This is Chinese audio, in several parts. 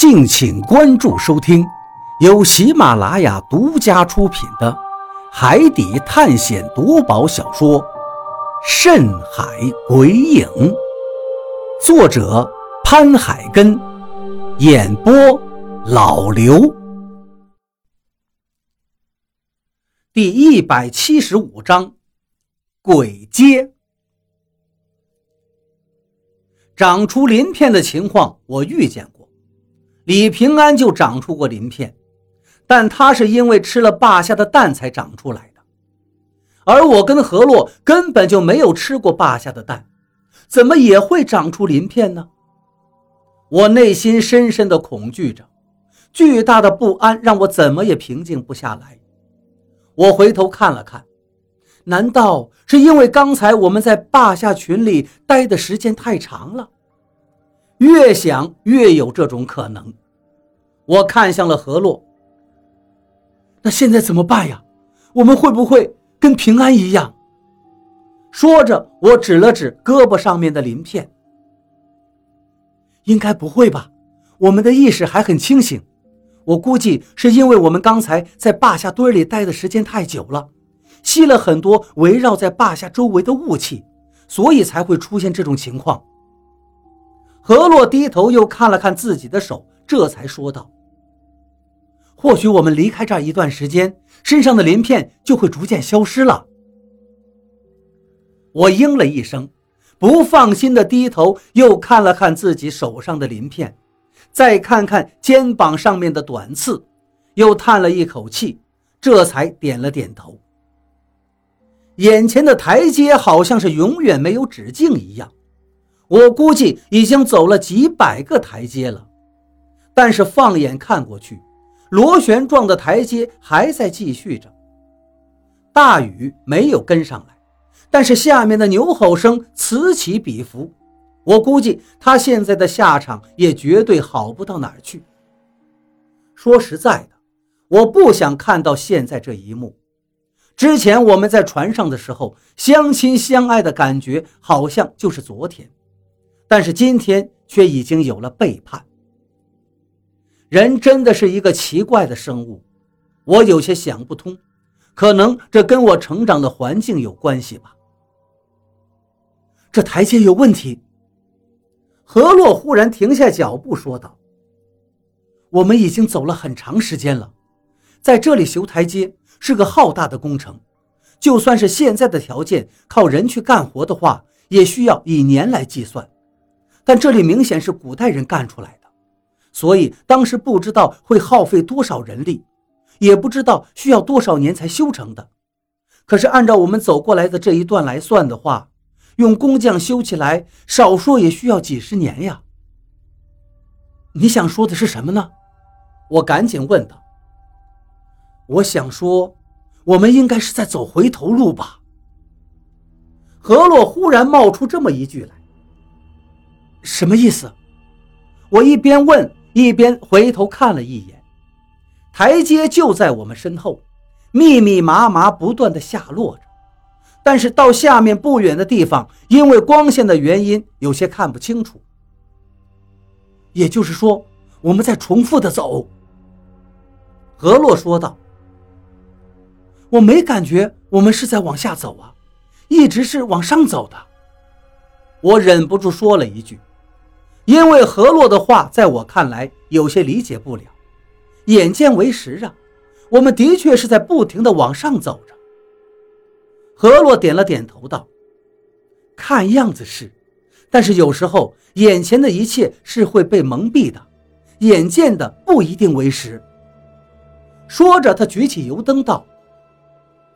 敬请关注收听，由喜马拉雅独家出品的《海底探险夺宝小说》《深海鬼影》，作者潘海根，演播老刘。第一百七十五章，鬼街。长出鳞片的情况，我遇见过。李平安就长出过鳞片，但他是因为吃了霸下的蛋才长出来的，而我跟何洛根本就没有吃过霸下的蛋，怎么也会长出鳞片呢？我内心深深的恐惧着，巨大的不安让我怎么也平静不下来。我回头看了看，难道是因为刚才我们在霸下群里待的时间太长了？越想越有这种可能。我看向了何洛。那现在怎么办呀？我们会不会跟平安一样？说着，我指了指胳膊上面的鳞片。应该不会吧？我们的意识还很清醒。我估计是因为我们刚才在坝下堆里待的时间太久了，吸了很多围绕在坝下周围的雾气，所以才会出现这种情况。何洛低头又看了看自己的手，这才说道。或许我们离开这儿一段时间，身上的鳞片就会逐渐消失了。我应了一声，不放心的低头又看了看自己手上的鳞片，再看看肩膀上面的短刺，又叹了一口气，这才点了点头。眼前的台阶好像是永远没有止境一样，我估计已经走了几百个台阶了，但是放眼看过去。螺旋状的台阶还在继续着，大雨没有跟上来，但是下面的牛吼声此起彼伏，我估计他现在的下场也绝对好不到哪儿去。说实在的，我不想看到现在这一幕。之前我们在船上的时候，相亲相爱的感觉好像就是昨天，但是今天却已经有了背叛。人真的是一个奇怪的生物，我有些想不通，可能这跟我成长的环境有关系吧。这台阶有问题。何洛忽然停下脚步说道：“我们已经走了很长时间了，在这里修台阶是个浩大的工程，就算是现在的条件，靠人去干活的话，也需要以年来计算。但这里明显是古代人干出来的。”所以当时不知道会耗费多少人力，也不知道需要多少年才修成的。可是按照我们走过来的这一段来算的话，用工匠修起来，少说也需要几十年呀。你想说的是什么呢？我赶紧问道。我想说，我们应该是在走回头路吧。何洛忽然冒出这么一句来，什么意思？我一边问。一边回头看了一眼，台阶就在我们身后，密密麻麻不断的下落着。但是到下面不远的地方，因为光线的原因，有些看不清楚。也就是说，我们在重复的走。何洛说道：“我没感觉我们是在往下走啊，一直是往上走的。”我忍不住说了一句。因为何洛的话，在我看来有些理解不了。眼见为实啊，我们的确是在不停的往上走着。何洛点了点头，道：“看样子是，但是有时候眼前的一切是会被蒙蔽的，眼见的不一定为实。”说着，他举起油灯，道：“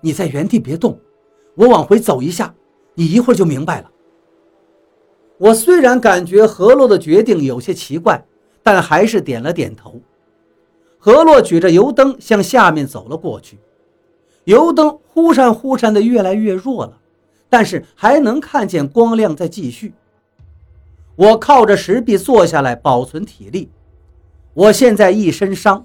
你在原地别动，我往回走一下，你一会儿就明白了。”我虽然感觉何洛的决定有些奇怪，但还是点了点头。何洛举着油灯向下面走了过去，油灯忽闪忽闪的越来越弱了，但是还能看见光亮在继续。我靠着石壁坐下来保存体力。我现在一身伤，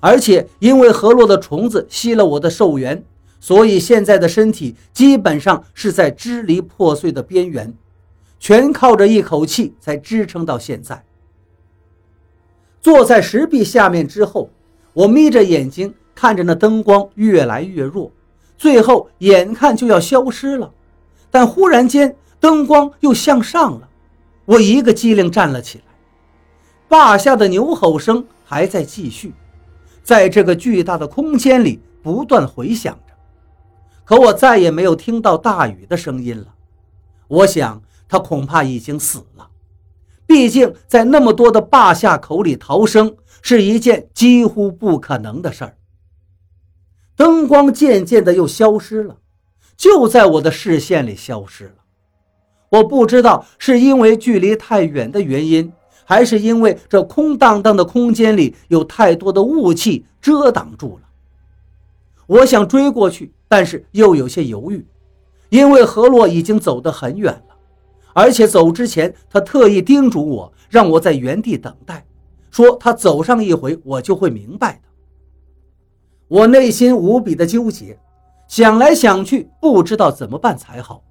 而且因为何洛的虫子吸了我的寿元，所以现在的身体基本上是在支离破碎的边缘。全靠着一口气才支撑到现在。坐在石壁下面之后，我眯着眼睛看着那灯光越来越弱，最后眼看就要消失了。但忽然间，灯光又向上了，我一个机灵站了起来。坝下的牛吼声还在继续，在这个巨大的空间里不断回响着，可我再也没有听到大禹的声音了。我想他恐怕已经死了，毕竟在那么多的坝下口里逃生是一件几乎不可能的事儿。灯光渐渐的又消失了，就在我的视线里消失了。我不知道是因为距离太远的原因。还是因为这空荡荡的空间里有太多的雾气遮挡住了。我想追过去，但是又有些犹豫，因为何洛已经走得很远，而且走之前他特意叮嘱我，让我在原地等待，说他走上一回，我就会明白的。我内心无比的纠结，想来想去，不知道怎么办才好。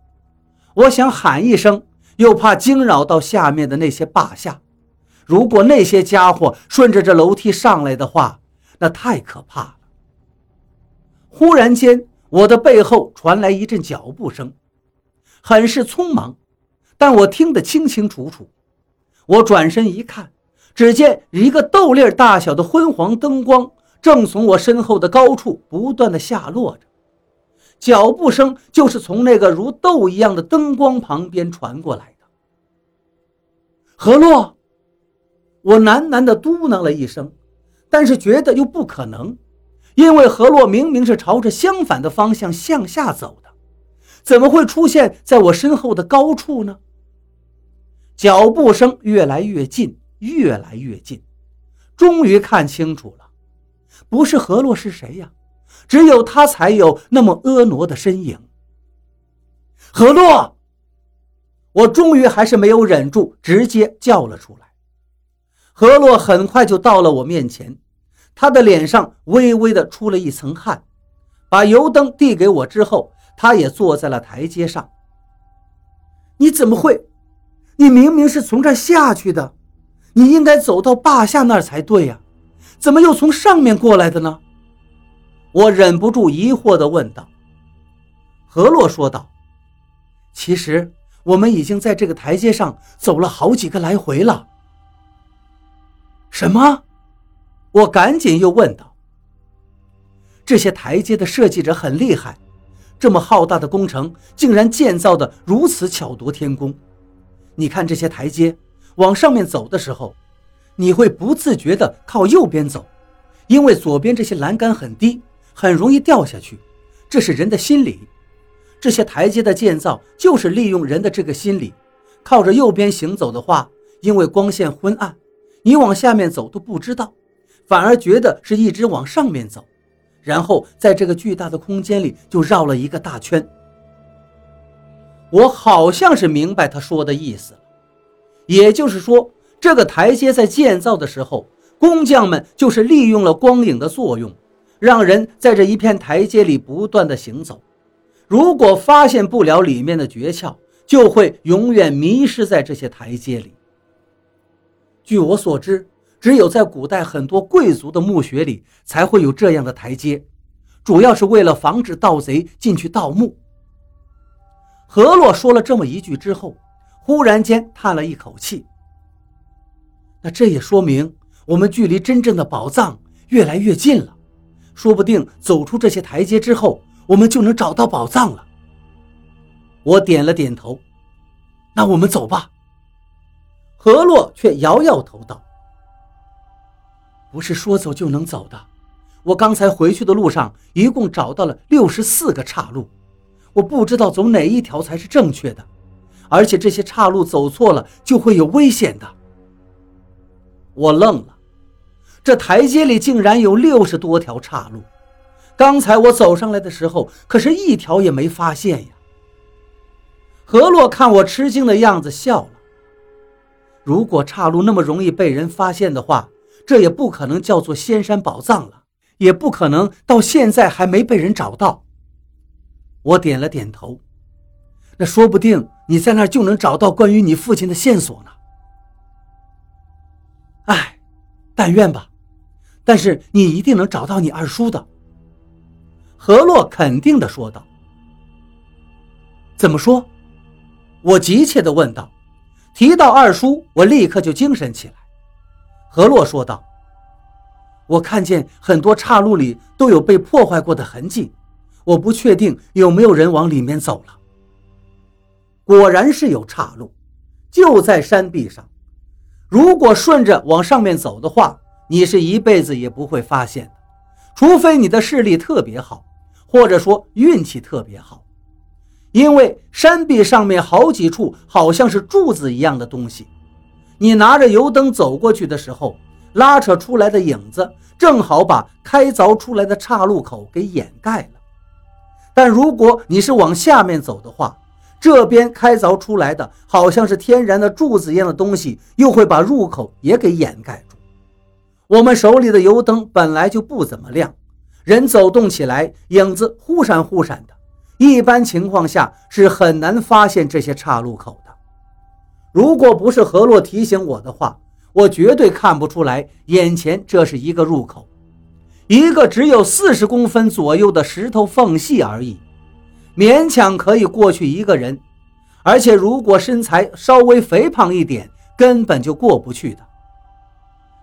我想喊一声，又怕惊扰到下面的那些霸下。如果那些家伙顺着这楼梯上来的话，那太可怕了。忽然间，我的背后传来一阵脚步声，很是匆忙，但我听得清清楚楚。我转身一看，只见一个豆粒大小的昏黄灯光正从我身后的高处不断的下落着，脚步声就是从那个如豆一样的灯光旁边传过来的。何洛。我喃喃地嘟囔了一声，但是觉得又不可能，因为河洛明明是朝着相反的方向向下走的，怎么会出现在我身后的高处呢？脚步声越来越近，越来越近，终于看清楚了，不是何洛是谁呀？只有他才有那么婀娜的身影。何洛，我终于还是没有忍住，直接叫了出来。何洛很快就到了我面前，他的脸上微微的出了一层汗，把油灯递给我之后，他也坐在了台阶上。你怎么会？你明明是从这儿下去的，你应该走到坝下那儿才对呀，怎么又从上面过来的呢？我忍不住疑惑地问道。何洛说道：“其实我们已经在这个台阶上走了好几个来回了。”什么？我赶紧又问道。这些台阶的设计者很厉害，这么浩大的工程竟然建造的如此巧夺天工。你看这些台阶，往上面走的时候，你会不自觉地靠右边走，因为左边这些栏杆很低，很容易掉下去。这是人的心理。这些台阶的建造就是利用人的这个心理，靠着右边行走的话，因为光线昏暗。你往下面走都不知道，反而觉得是一直往上面走，然后在这个巨大的空间里就绕了一个大圈。我好像是明白他说的意思了，也就是说，这个台阶在建造的时候，工匠们就是利用了光影的作用，让人在这一片台阶里不断的行走。如果发现不了里面的诀窍，就会永远迷失在这些台阶里。据我所知，只有在古代很多贵族的墓穴里才会有这样的台阶，主要是为了防止盗贼进去盗墓。何洛说了这么一句之后，忽然间叹了一口气。那这也说明我们距离真正的宝藏越来越近了，说不定走出这些台阶之后，我们就能找到宝藏了。我点了点头，那我们走吧。何洛却摇摇头道：“不是说走就能走的。我刚才回去的路上，一共找到了六十四个岔路，我不知道走哪一条才是正确的。而且这些岔路走错了就会有危险的。”我愣了，这台阶里竟然有六十多条岔路，刚才我走上来的时候可是一条也没发现呀。何洛看我吃惊的样子，笑了。如果岔路那么容易被人发现的话，这也不可能叫做仙山宝藏了，也不可能到现在还没被人找到。我点了点头，那说不定你在那儿就能找到关于你父亲的线索呢。哎，但愿吧。但是你一定能找到你二叔的。”何洛肯定地说道。“怎么说？”我急切地问道。提到二叔，我立刻就精神起来。何洛说道：“我看见很多岔路里都有被破坏过的痕迹，我不确定有没有人往里面走了。”果然是有岔路，就在山壁上。如果顺着往上面走的话，你是一辈子也不会发现的，除非你的视力特别好，或者说运气特别好。因为山壁上面好几处好像是柱子一样的东西，你拿着油灯走过去的时候，拉扯出来的影子正好把开凿出来的岔路口给掩盖了。但如果你是往下面走的话，这边开凿出来的好像是天然的柱子一样的东西，又会把入口也给掩盖住。我们手里的油灯本来就不怎么亮，人走动起来影子忽闪忽闪的。一般情况下是很难发现这些岔路口的。如果不是何洛提醒我的话，我绝对看不出来眼前这是一个入口，一个只有四十公分左右的石头缝隙而已，勉强可以过去一个人。而且如果身材稍微肥胖一点，根本就过不去的。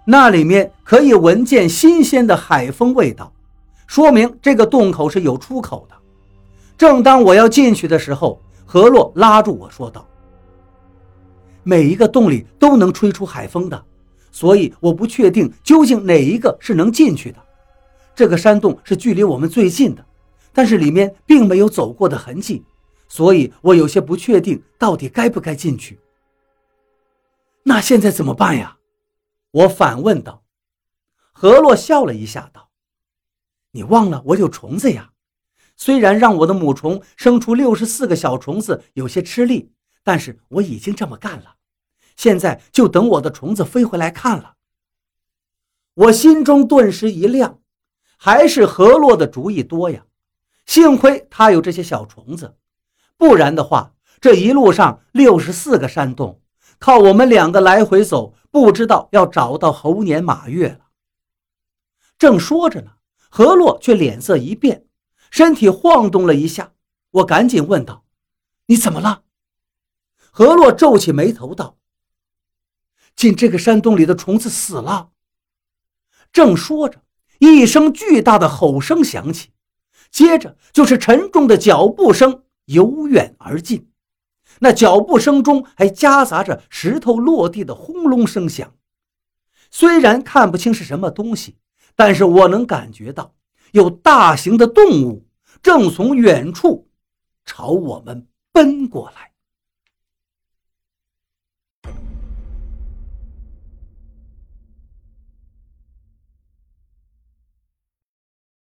那里面可以闻见新鲜的海风味道，说明这个洞口是有出口的。正当我要进去的时候，何洛拉住我说道：“每一个洞里都能吹出海风的，所以我不确定究竟哪一个是能进去的。这个山洞是距离我们最近的，但是里面并没有走过的痕迹，所以我有些不确定到底该不该进去。那现在怎么办呀？”我反问道。何洛笑了一下道：“你忘了我有虫子呀。”虽然让我的母虫生出六十四个小虫子有些吃力，但是我已经这么干了。现在就等我的虫子飞回来看了。我心中顿时一亮，还是何洛的主意多呀！幸亏他有这些小虫子，不然的话，这一路上六十四个山洞，靠我们两个来回走，不知道要找到猴年马月了。正说着呢，何洛却脸色一变。身体晃动了一下，我赶紧问道：“你怎么了？”何洛皱起眉头道：“进这个山洞里的虫子死了。”正说着，一声巨大的吼声响起，接着就是沉重的脚步声由远而近，那脚步声中还夹杂着石头落地的轰隆声响。虽然看不清是什么东西，但是我能感觉到。有大型的动物正从远处朝我们奔过来。